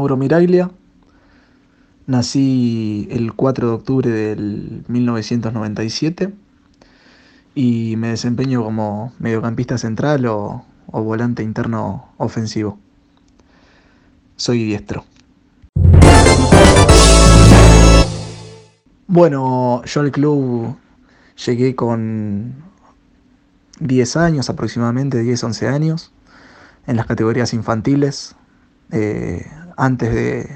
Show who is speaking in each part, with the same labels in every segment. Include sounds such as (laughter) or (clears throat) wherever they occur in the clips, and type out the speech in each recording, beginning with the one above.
Speaker 1: Mauro Miraglia. Nací el 4 de octubre del 1997 y me desempeño como mediocampista central o, o volante interno ofensivo. Soy diestro. Bueno, yo al club llegué con 10 años aproximadamente, 10, 11 años, en las categorías infantiles, eh, antes de,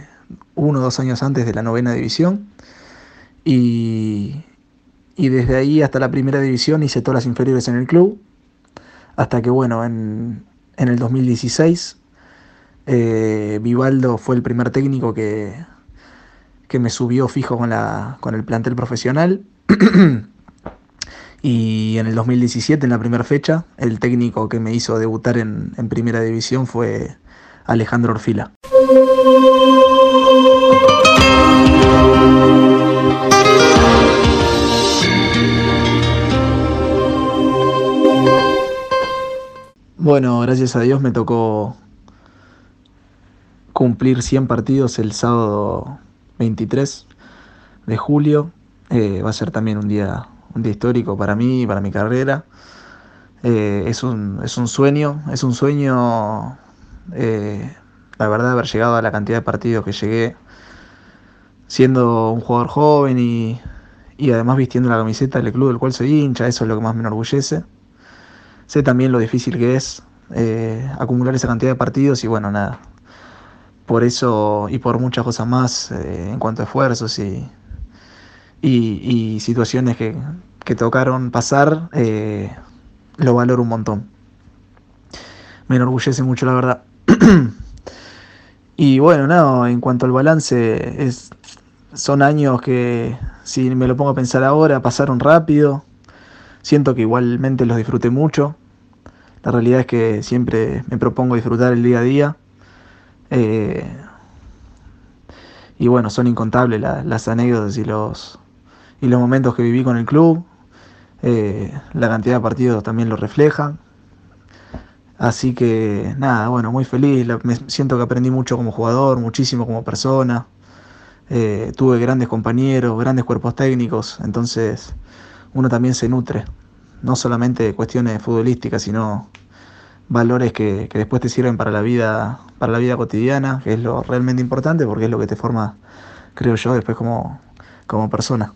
Speaker 1: uno o dos años antes de la novena división. Y, y desde ahí hasta la primera división hice todas las inferiores en el club, hasta que bueno, en, en el 2016 eh, Vivaldo fue el primer técnico que, que me subió fijo con, la, con el plantel profesional. (clears throat) y en el 2017, en la primera fecha, el técnico que me hizo debutar en, en primera división fue Alejandro Orfila. Bueno, gracias a Dios me tocó cumplir 100 partidos el sábado 23 de julio. Eh, va a ser también un día, un día histórico para mí y para mi carrera. Eh, es, un, es un sueño, es un sueño, eh, la verdad, haber llegado a la cantidad de partidos que llegué siendo un jugador joven y, y además vistiendo la camiseta del club del cual soy hincha, eso es lo que más me enorgullece. Sé también lo difícil que es eh, acumular esa cantidad de partidos y bueno, nada. Por eso y por muchas cosas más eh, en cuanto a esfuerzos y, y, situaciones que, que, tocaron pasar, lo valoro un montón. Me enorgullece mucho, la verdad. (clears throat) y bueno, en cuanto al balance, es, son años que, si me lo pongo a pensar ahora, pasaron rápido. Siento que igualmente los disfruté mucho. La realidad es que siempre me propongo disfrutar el día a día. Eh, y bueno, son incontables la, las anécdotas y los, y los momentos que viví con el club. Eh, la cantidad de partidos también lo refleja. Así que nada, bueno, muy feliz. Me siento que aprendí mucho como jugador, muchísimo como persona. Eh, tuve grandes compañeros, grandes cuerpos técnicos. Entonces uno también se nutre, no solamente de cuestiones futbolísticas, sino valores que, que, después te sirven para la vida, para la vida cotidiana, que es lo realmente importante porque es lo que te forma, creo yo, después como, como persona.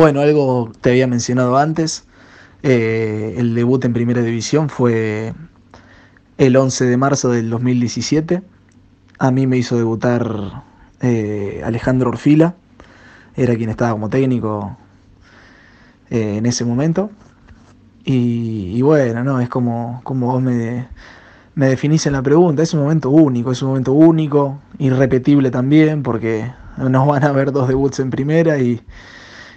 Speaker 1: Bueno, algo te había mencionado antes, eh, el debut en primera división fue el 11 de marzo del 2017. A mí me hizo debutar eh, Alejandro Orfila, era quien estaba como técnico eh, en ese momento. Y, bueno, no, es como, como vos me, me definís en la pregunta, es un momento único, es un momento único, irrepetible también, porque nos van a ver dos debuts en primera y,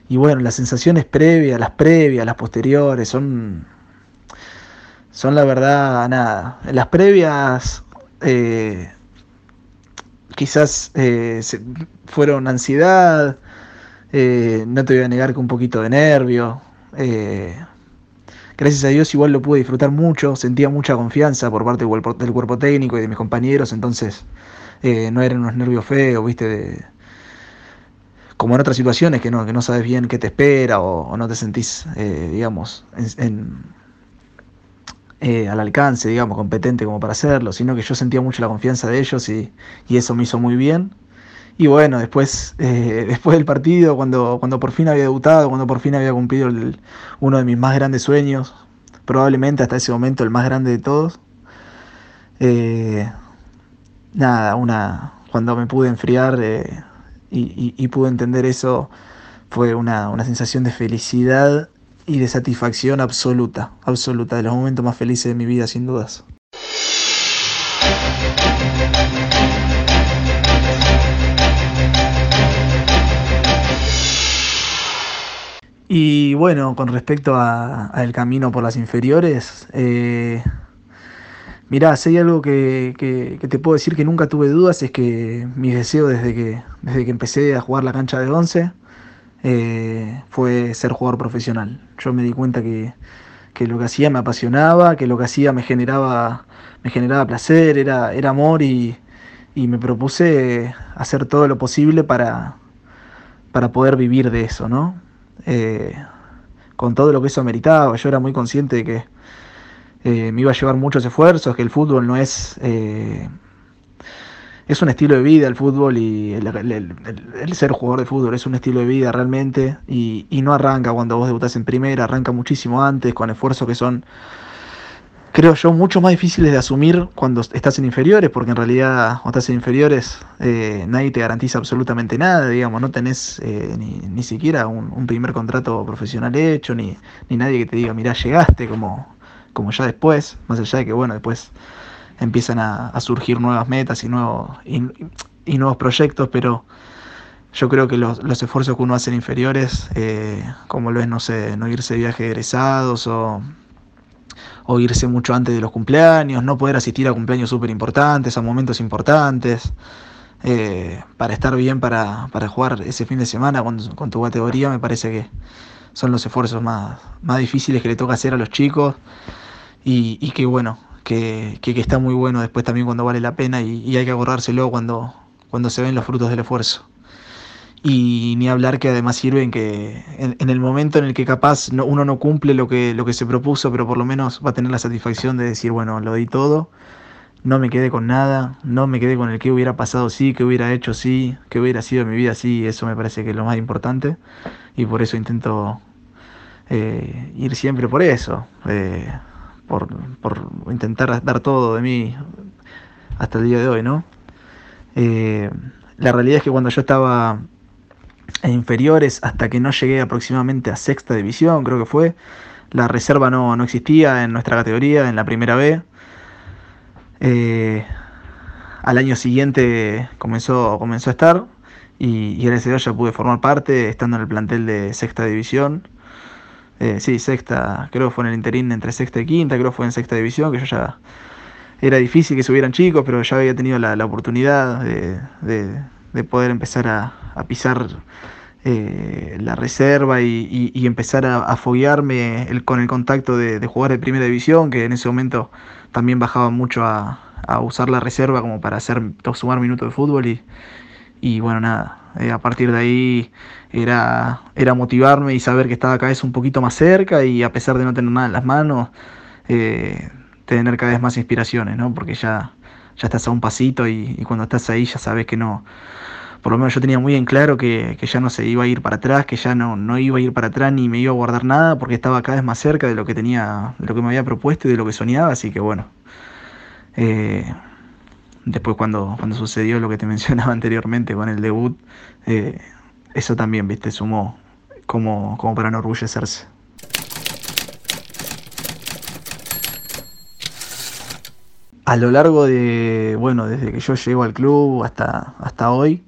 Speaker 1: y bueno, las sensaciones previas, las previas, las posteriores, son, son la verdad, nada. Las previas eh, quizás eh, fueron ansiedad, eh, no te voy a negar que un poquito de nervio. Gracias a Dios igual lo pude disfrutar mucho, sentía mucha confianza por parte del cuerpo, del cuerpo técnico y de mis compañeros, entonces no eran unos nervios feos, viste, de, como en otras situaciones que no, que no sabes bien qué te espera o, no te sentís, eh, digamos, eh, al alcance, digamos, competente como para hacerlo, sino que yo sentía mucho la confianza de ellos y, y eso me hizo muy bien. Y bueno, después, eh, (laughs) después del partido, cuando, cuando por fin había debutado, cuando por fin había cumplido el, uno de mis más grandes sueños, probablemente hasta ese momento el más grande de todos, nada, una, cuando me pude enfriar y, pude entender eso, fue una, una, sensación de felicidad y de satisfacción absoluta, absoluta, de los momentos más felices de mi vida, sin dudas. Y bueno, con respecto al camino por las inferiores, eh, Mirá, si hay algo que, que, te puedo decir que nunca tuve dudas es que mi deseo desde que, desde que empecé a jugar la cancha de 11 eh, fue ser jugador profesional. Yo me di cuenta que, que, lo que hacía me apasionaba, que lo que hacía me generaba, me generaba placer, era, era amor y, y me propuse hacer todo lo posible para, para poder vivir de eso, ¿no? Eh, con todo lo que eso ameritaba, yo era muy consciente de que eh, me iba a llevar muchos esfuerzos, que el fútbol no es... Eh, es un estilo de vida el fútbol y el, ser jugador de fútbol es un estilo de vida realmente y, y no arranca cuando vos debutás en primera, arranca muchísimo antes con esfuerzos que son creo yo, mucho más difíciles de asumir cuando estás en inferiores, porque en realidad cuando estás en inferiores eh, nadie te garantiza absolutamente nada, digamos, no tenés eh, ni, siquiera un, primer contrato profesional hecho, ni, ni nadie que te diga, mirá, llegaste, como, como ya después, más allá de que, bueno, después empiezan a, surgir nuevas metas y, nuevos, y, nuevos proyectos, pero yo creo que los, los, esfuerzos que uno hace en inferiores, eh, como lo es, no sé, no irse de viaje egresados o o irse mucho antes de los cumpleaños, no poder asistir a cumpleaños súper importantes, a momentos importantes, eh, para estar bien para, jugar ese fin de semana con, tu categoría, me parece que son los esfuerzos más, más difíciles que le toca hacer a los chicos y, que bueno, que, que, está muy bueno después también cuando vale la pena y, y hay que acordárselo cuando, cuando se ven los frutos del esfuerzo. Y ni hablar que además sirven que en, el momento en el que capaz uno no cumple lo que, lo que se propuso, pero por lo menos va a tener la satisfacción de decir, bueno, lo di todo, no me quedé con nada, no me quedé con el que hubiera pasado sí, que hubiera hecho sí, que hubiera sido mi vida sí, eso me parece que es lo más importante y por eso intento eh, ir siempre por eso, eh, por, por, intentar dar todo de mí hasta el día de hoy, ¿no? Eh, la realidad es que cuando yo estaba e inferiores hasta que no llegué aproximadamente a sexta división, creo que fue. La reserva no, no existía en nuestra categoría, en la primera B. Eh, al año siguiente comenzó, comenzó a estar y, y gracias a ya pude formar parte, estando en el plantel de sexta división. Eh, sí, sexta, creo que fue en el interín entre sexta y quinta, creo que fue en sexta división, que yo ya era difícil que subieran chicos, pero ya había tenido la, oportunidad de, de poder empezar a, a pisar eh, la reserva y, empezar a, foguearme con el contacto de, jugar de primera división, que en ese momento también bajaba mucho a, usar la reserva como para hacer sumar minutos de fútbol y, y bueno, nada, eh, a partir de ahí era, era motivarme y saber que estaba cada vez un poquito más cerca y a pesar de no tener nada en las manos, eh, tener cada vez más inspiraciones, ¿no? Porque ya, ya estás a un pasito y, y cuando estás ahí ya sabes que no, por lo menos yo tenía muy en claro que, ya no se iba a ir para atrás, que ya no, no iba a ir para atrás ni me iba a guardar nada porque estaba cada vez más cerca de lo que tenía, de lo que me había propuesto y de lo que soñaba, así que bueno. Eh, después cuando, cuando sucedió lo que te (laughs) mencionaba anteriormente con el debut, eh, eso también, viste, sumó como, como para no orgullecerse. A lo largo de, bueno, desde que yo llego al club hasta, hasta hoy,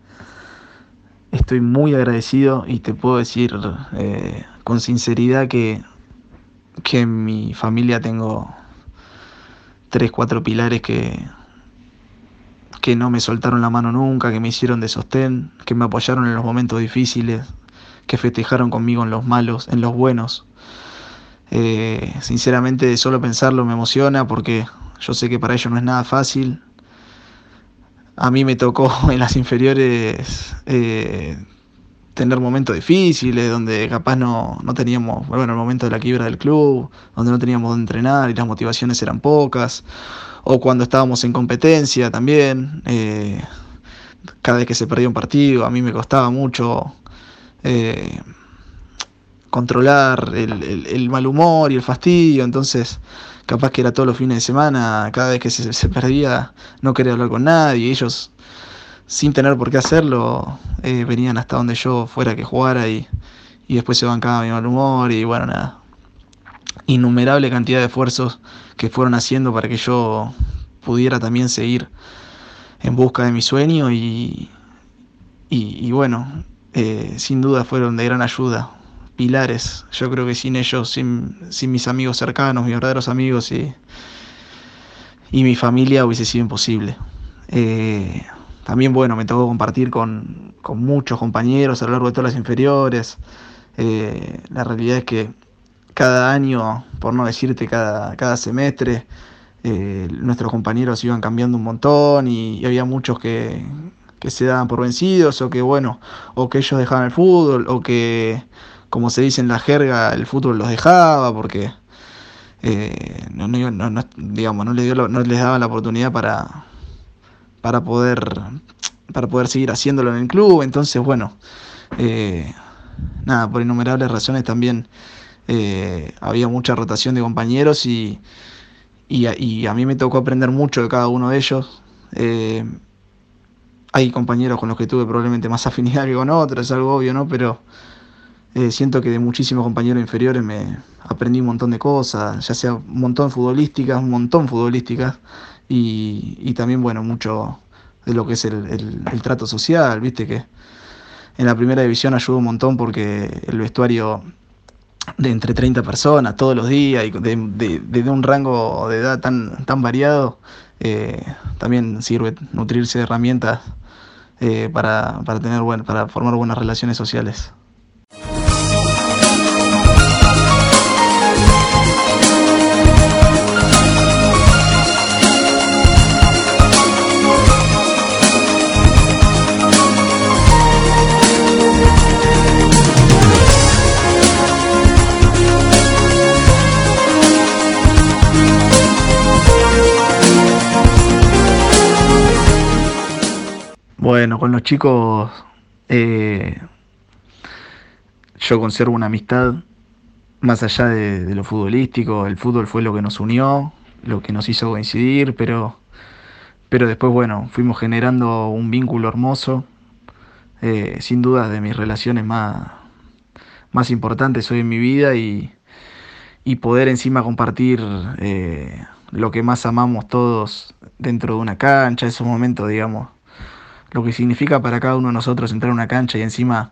Speaker 1: estoy muy agradecido y te puedo decir eh, con sinceridad que, que en mi familia tengo tres, cuatro pilares que, que no me soltaron la mano nunca, que me hicieron de sostén, que me apoyaron en los momentos difíciles, que festejaron conmigo en los malos, en los buenos. Eh, sinceramente, solo pensarlo me emociona porque yo sé que para ellos no es nada fácil a mí me tocó (laughs) en las inferiores eh, tener momentos difíciles, donde capaz no, no, teníamos, bueno, el momento de la quiebra del club, donde no teníamos donde entrenar y las motivaciones eran pocas, o cuando estábamos en competencia también, eh, cada vez que se perdía un partido, a mí me costaba mucho eh, controlar el, mal humor y el fastidio, entonces capaz que era todos los fines de semana, cada vez que se, perdía, no quería hablar con nadie, ellos sin tener por qué hacerlo, eh, venían hasta donde yo fuera que jugara y, y después se bancaba mi mal humor y bueno, nada. Innumerable cantidad de esfuerzos que fueron haciendo para que yo pudiera también seguir en busca de mi sueño y, y, bueno, eh, sin duda fueron de gran ayuda pilares. Yo creo que sin ellos, sin, mis amigos cercanos, mis verdaderos amigos y, mi familia hubiese sido imposible. Eh, también, bueno, me tocó compartir con, muchos compañeros a lo largo de todas las inferiores. Eh, la realidad es que cada año, por no decirte cada, cada semestre, eh, nuestros compañeros iban cambiando un montón y, había muchos que, se daban por vencidos o que, bueno, o que ellos dejaban el fútbol o que, como se dice en la jerga, el fútbol los dejaba porque... Eh, no, digamos, no les, dio no les daba la oportunidad para, para poder, para poder seguir haciéndolo en el club. Entonces, bueno, eh, nada, por innumerables razones también eh, había mucha rotación de compañeros y, y, a, mí me tocó aprender mucho de cada uno de ellos. Hay compañeros con los que tuve probablemente más (laughs) afinidad que con otros, es algo obvio, ¿no? Pero siento que de muchísimos compañeros inferiores me aprendí un montón de cosas, ya sea un montón futbolísticas, un montón futbolísticas, y, también, bueno, mucho de lo que es el, trato social, viste que en la primera división ayuda un montón porque el vestuario de entre 30 personas todos los días y de, un rango de edad tan, tan variado, eh, también sirve nutrirse de herramientas eh, para, para, tener para formar buenas relaciones sociales. Bueno, con los chicos eh, yo conservo una amistad más allá de, lo futbolístico. El fútbol fue lo que nos unió, lo que nos hizo coincidir, pero, pero después, bueno, fuimos generando un vínculo hermoso. Eh, sin duda de mis relaciones más, más importantes hoy en mi vida y, poder encima compartir eh, lo que más amamos todos dentro de una cancha, esos momentos, digamos, lo que significa para cada uno de nosotros entrar a una cancha y encima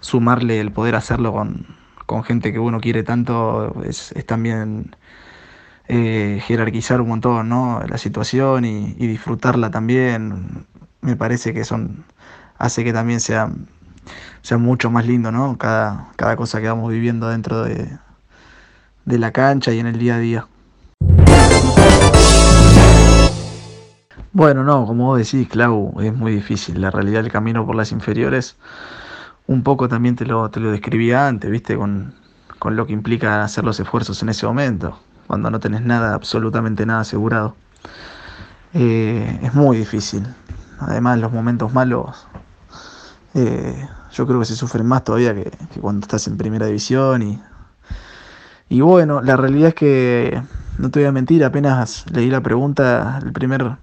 Speaker 1: sumarle el poder hacerlo con, gente que uno quiere tanto es, también eh, jerarquizar un montón ¿no? la situación y, disfrutarla también. Me parece que son hace que también sea, sea mucho más lindo ¿no? cada, cada cosa que vamos viviendo dentro de, de la cancha y en el día a día. Bueno, no, como vos decís, Clau, es muy difícil. La realidad del camino por las inferiores, un poco también te lo, te lo describía antes, ¿viste? Con, lo que implica hacer los esfuerzos en ese momento, cuando no tenés nada, absolutamente nada asegurado. Eh, es muy difícil. Además, los momentos malos, eh, yo creo que se sufren más todavía que, cuando estás en primera división. Y, y bueno, la realidad es que, no te voy a mentir, apenas leí la pregunta, el primer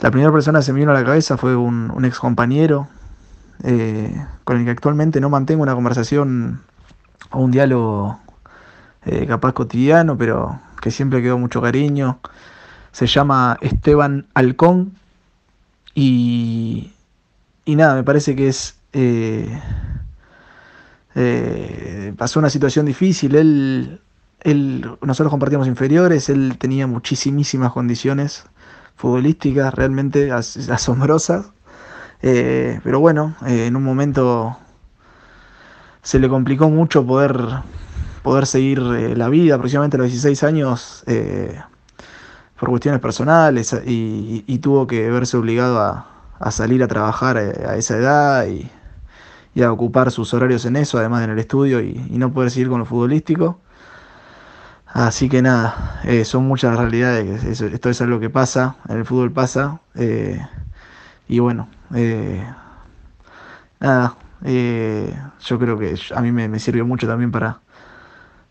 Speaker 1: la primera persona que se me vino a la cabeza fue un, ex compañero eh, con el que actualmente no mantengo una conversación o un diálogo eh, capaz cotidiano, pero que siempre quedó mucho cariño. Se llama Esteban Halcón y, y nada, me parece que es... Eh, pasó una situación difícil, él, él, nosotros compartíamos inferiores, él tenía muchísimas condiciones futbolísticas realmente asombrosas. Eh, pero bueno, eh, en un momento se le complicó mucho poder, poder seguir eh, la vida, aproximadamente a los 16 años, por cuestiones personales, y, tuvo que verse obligado a, salir a trabajar a, esa edad y, a ocupar sus horarios en eso, además en el estudio, y, y no poder seguir con lo futbolístico. Así que nada, eh, son muchas realidades, esto es algo que pasa, en el fútbol pasa, eh, y bueno, eh, nada, yo creo que a mí me, sirvió mucho también para,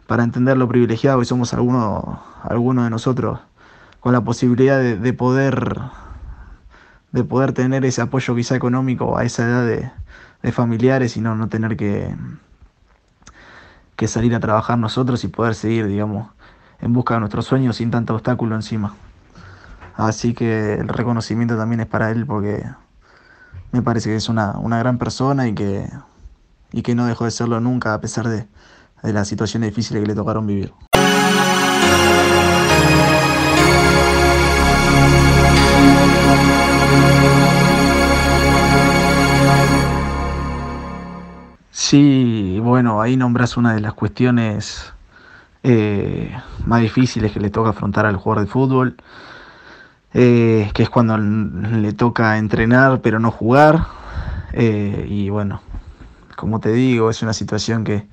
Speaker 1: para entender lo privilegiado que somos algunos alguno de nosotros, con la posibilidad de, poder de poder tener ese apoyo quizá económico a esa edad de, de familiares y no, no tener que, que salir a trabajar nosotros y poder seguir, digamos, en busca de nuestros sueños sin tanto obstáculo encima. Así que el reconocimiento también es para él porque me parece que es una, una gran persona y que, y que no dejó de serlo nunca a pesar de, de las situaciones difíciles que le tocaron vivir. Sí, bueno, ahí nombras una de las cuestiones eh, más difíciles que le toca afrontar al jugador de fútbol, eh, que es cuando le toca entrenar pero no jugar. Eh, y bueno, como te digo, es una situación que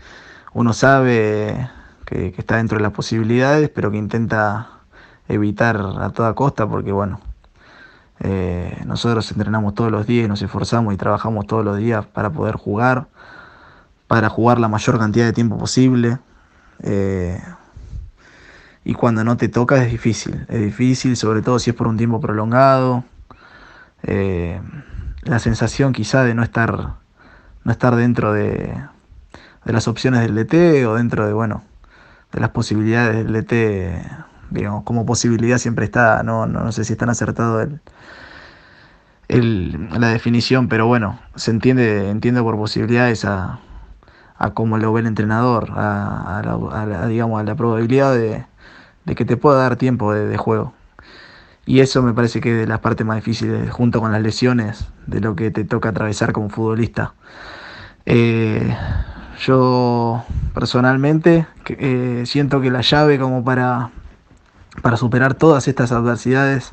Speaker 1: uno sabe que, que está dentro de las posibilidades, pero que intenta evitar a toda costa porque bueno, nosotros entrenamos todos los días, nos esforzamos y trabajamos todos los días para poder jugar para jugar la mayor cantidad de tiempo posible. Eh, y cuando no te toca es difícil, es difícil, sobre todo si es por un tiempo prolongado. Eh, la sensación quizá de no estar, no estar dentro de, las opciones del DT o dentro de, bueno, de las posibilidades del DT, digamos, como posibilidad siempre está, no, no, sé si están acertado el, el, la definición, pero bueno, se entiende, entiende por posibilidades a, a cómo lo ve el entrenador, a, la, digamos, a la probabilidad de, que te pueda dar tiempo de, juego. Y eso me parece que es de las partes más difíciles, junto con las lesiones, de lo que te toca atravesar como futbolista. Eh, yo personalmente eh, siento que la llave como para, para superar todas estas adversidades,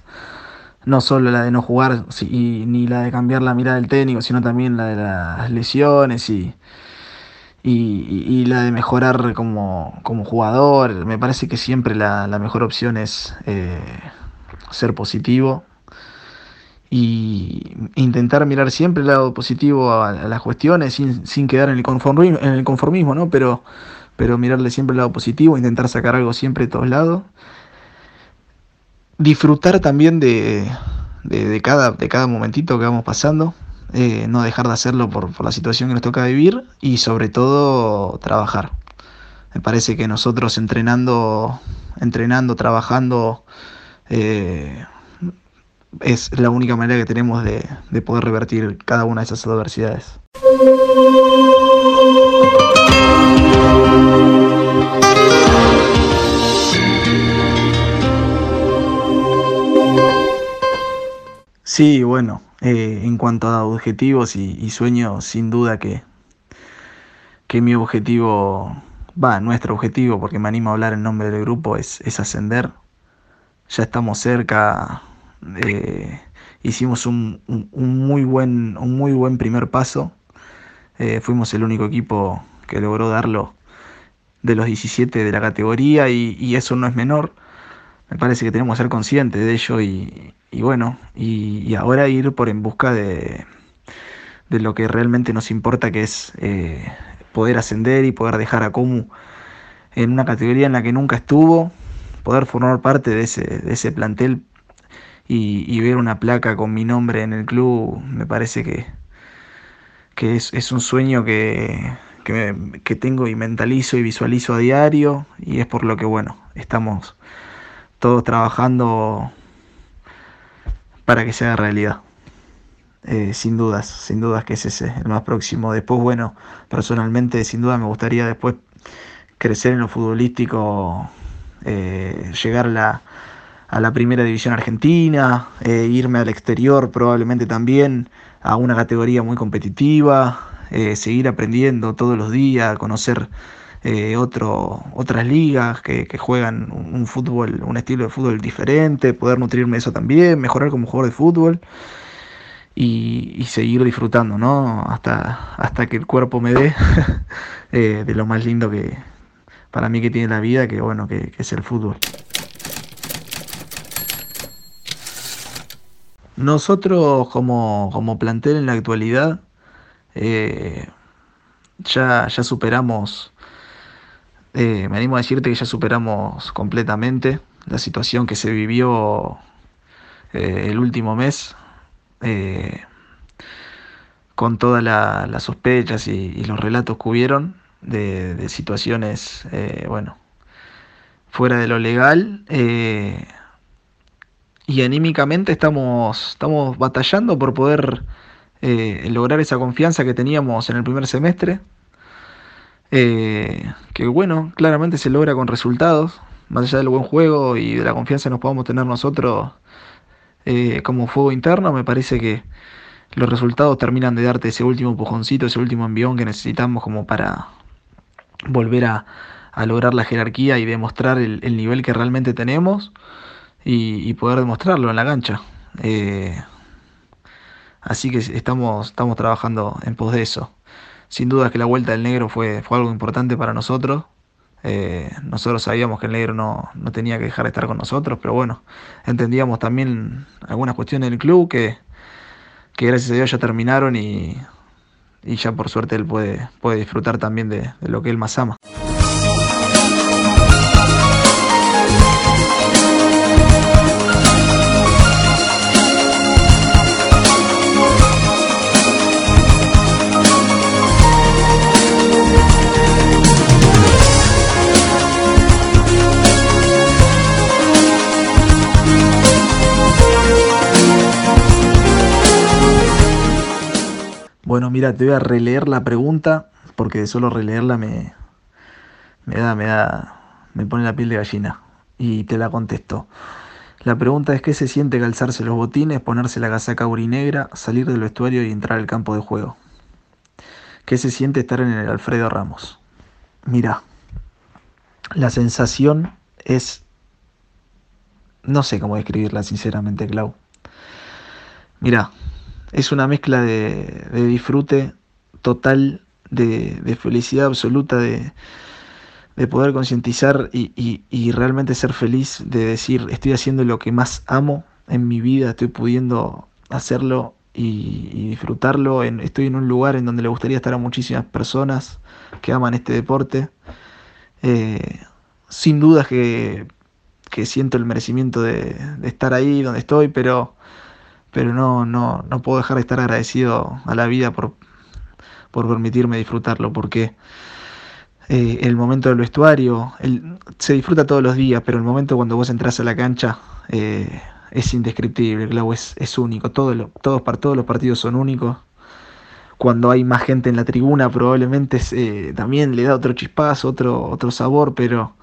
Speaker 1: no solo la de no jugar ni la de cambiar la mirada del técnico, sino también la de las lesiones y, y, la de mejorar como, jugador. Me parece que siempre la, mejor opción es eh, ser positivo y intentar mirar siempre el lado positivo a, las cuestiones sin, quedar en el conformismo, en el conformismo ¿no? pero, pero mirarle siempre el lado positivo, intentar sacar algo siempre de todos lados. Disfrutar también de, de, cada, de cada momentito que vamos pasando. Eh, no dejar de hacerlo por, la situación que nos toca vivir y sobre todo trabajar. Me parece que nosotros entrenando, entrenando, trabajando, eh, es la única manera que tenemos de, de poder revertir cada una de esas adversidades. Sí, bueno, eh, en cuanto a objetivos y, sueños, sin duda que, que mi objetivo, va, nuestro objetivo, porque me animo a hablar en nombre del grupo, es, ascender. Ya estamos cerca, eh, hicimos un, muy buen, un muy buen primer paso. Eh, fuimos el único equipo que logró darlo de los 17 de la categoría y eso no es menor me parece que tenemos que ser conscientes de ello y, bueno, y, ahora ir por en busca de, de, lo que realmente nos importa, que es eh, poder ascender y poder dejar a Comu en una categoría en la que nunca estuvo, poder formar parte de ese, de ese plantel y, ver una placa con mi nombre en el club, me parece que, que es, es un sueño que, que, que tengo y mentalizo y visualizo a diario y es por lo que, bueno, estamos todos trabajando para que sea realidad. Eh, sin dudas, sin dudas que es ese el más próximo. Después, bueno, personalmente, sin duda me gustaría después crecer en lo futbolístico, eh, llegar a la, a la, primera división argentina, eh, irme al exterior probablemente también a una categoría muy competitiva, seguir aprendiendo todos los días, conocer eh, otro, otras ligas que, juegan un, fútbol, un estilo de fútbol diferente, poder nutrirme eso también, mejorar como jugador de fútbol y, seguir disfrutando, ¿no? Hasta, hasta que el cuerpo me dé (laughs) eh, de lo más lindo que para mí que tiene la vida, que bueno, que, es el fútbol. Nosotros como, como plantel en la actualidad eh, ya, ya superamos eh, me animo a decirte que ya superamos completamente la situación que se vivió eh, el último mes, eh, con todas las sospechas y, los relatos que hubieron de, situaciones, bueno, fuera de lo legal. y anímicamente estamos, estamos batallando por poder lograr esa confianza que teníamos en el primer semestre eh, que bueno, claramente se logra con resultados, más allá del buen juego y de la confianza que nos podamos tener nosotros eh, como fuego interno, me parece que, los resultados terminan de darte ese último pujoncito, ese último envión que necesitamos como para volver a, lograr la jerarquía y demostrar el, nivel que realmente tenemos y, poder demostrarlo en la cancha. Eh, así que estamos, estamos trabajando en pos de eso. Sin duda que la vuelta del negro fue, fue algo importante para nosotros. Eh, nosotros sabíamos que el negro no, no, tenía que dejar de estar con nosotros, pero bueno, entendíamos también algunas cuestiones del club que, que gracias a Dios ya terminaron y, y ya por suerte él puede, puede disfrutar también de, de lo que él más ama. Mira, te voy a releer la pregunta porque solo releerla me, me da, me da, me pone la piel de gallina y te la contesto. La pregunta es qué se siente calzarse los botines, ponerse la casaca urinegra, salir del vestuario y entrar al campo de juego. ¿Qué se siente estar en el Alfredo Ramos? Mira, la sensación es... No sé cómo describirla sinceramente, Clau. Mira, es una mezcla de, disfrute total, de, felicidad absoluta, de, poder concientizar y, realmente ser feliz, de decir, estoy haciendo lo que más amo en mi vida, estoy pudiendo hacerlo y, disfrutarlo, estoy en un lugar en donde le gustaría estar a muchísimas personas que aman este deporte. Eh, sin dudas que, siento el merecimiento de estar ahí donde estoy, pero pero no, no, no puedo dejar de estar agradecido a la vida por, por permitirme disfrutarlo, porque eh, el momento del vestuario se disfruta todos los días, pero el momento cuando vos entras a la cancha eh, es indescriptible, claro, es, es único, todos, todos, todos los partidos son únicos. Cuando hay más gente en la tribuna probablemente eh, también le da otro chispazo, otro, otro sabor, pero,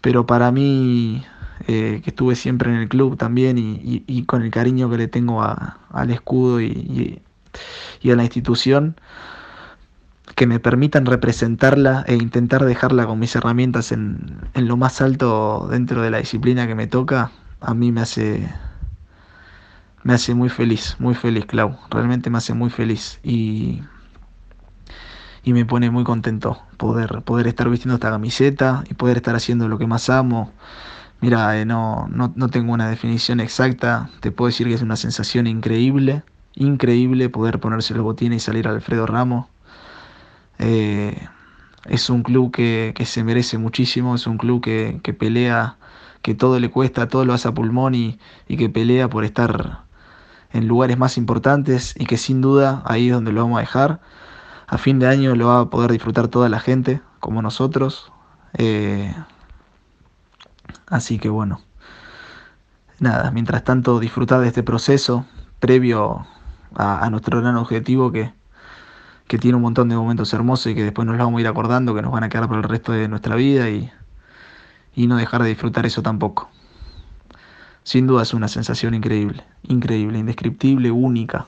Speaker 1: pero para mí eh, que estuve siempre en el club también y, con el cariño que le tengo al escudo y, a la institución, que me permitan representarla e intentar dejarla con mis herramientas en, lo más alto dentro de la disciplina que me toca, a mí me hace, me hace muy feliz, muy feliz, Clau. Realmente me hace muy feliz y, y me pone muy contento poder, poder estar vistiendo esta camiseta y poder estar haciendo lo que más amo Mira, eh, no, no, tengo una definición exacta, te puedo decir que es una sensación increíble, increíble poder ponerse los botines y salir a Alfredo Ramos. Eh, es un club que, se merece muchísimo, es un club que, pelea, que todo le cuesta, todo lo hace a pulmón y, y que pelea por estar en lugares más importantes y que sin duda ahí es donde lo vamos a dejar. A fin de año lo va a poder disfrutar toda la gente, como nosotros. Eh, Así que bueno, nada, mientras tanto disfrutar de este proceso previo a, nuestro gran objetivo que, que, tiene un montón de momentos hermosos y que después nos lo vamos a ir acordando, que nos van a quedar por el resto de nuestra vida y, y no dejar de disfrutar eso tampoco. Sin duda es una sensación increíble, increíble, indescriptible, única,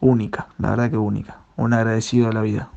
Speaker 1: única, la verdad que única, un agradecido a la vida.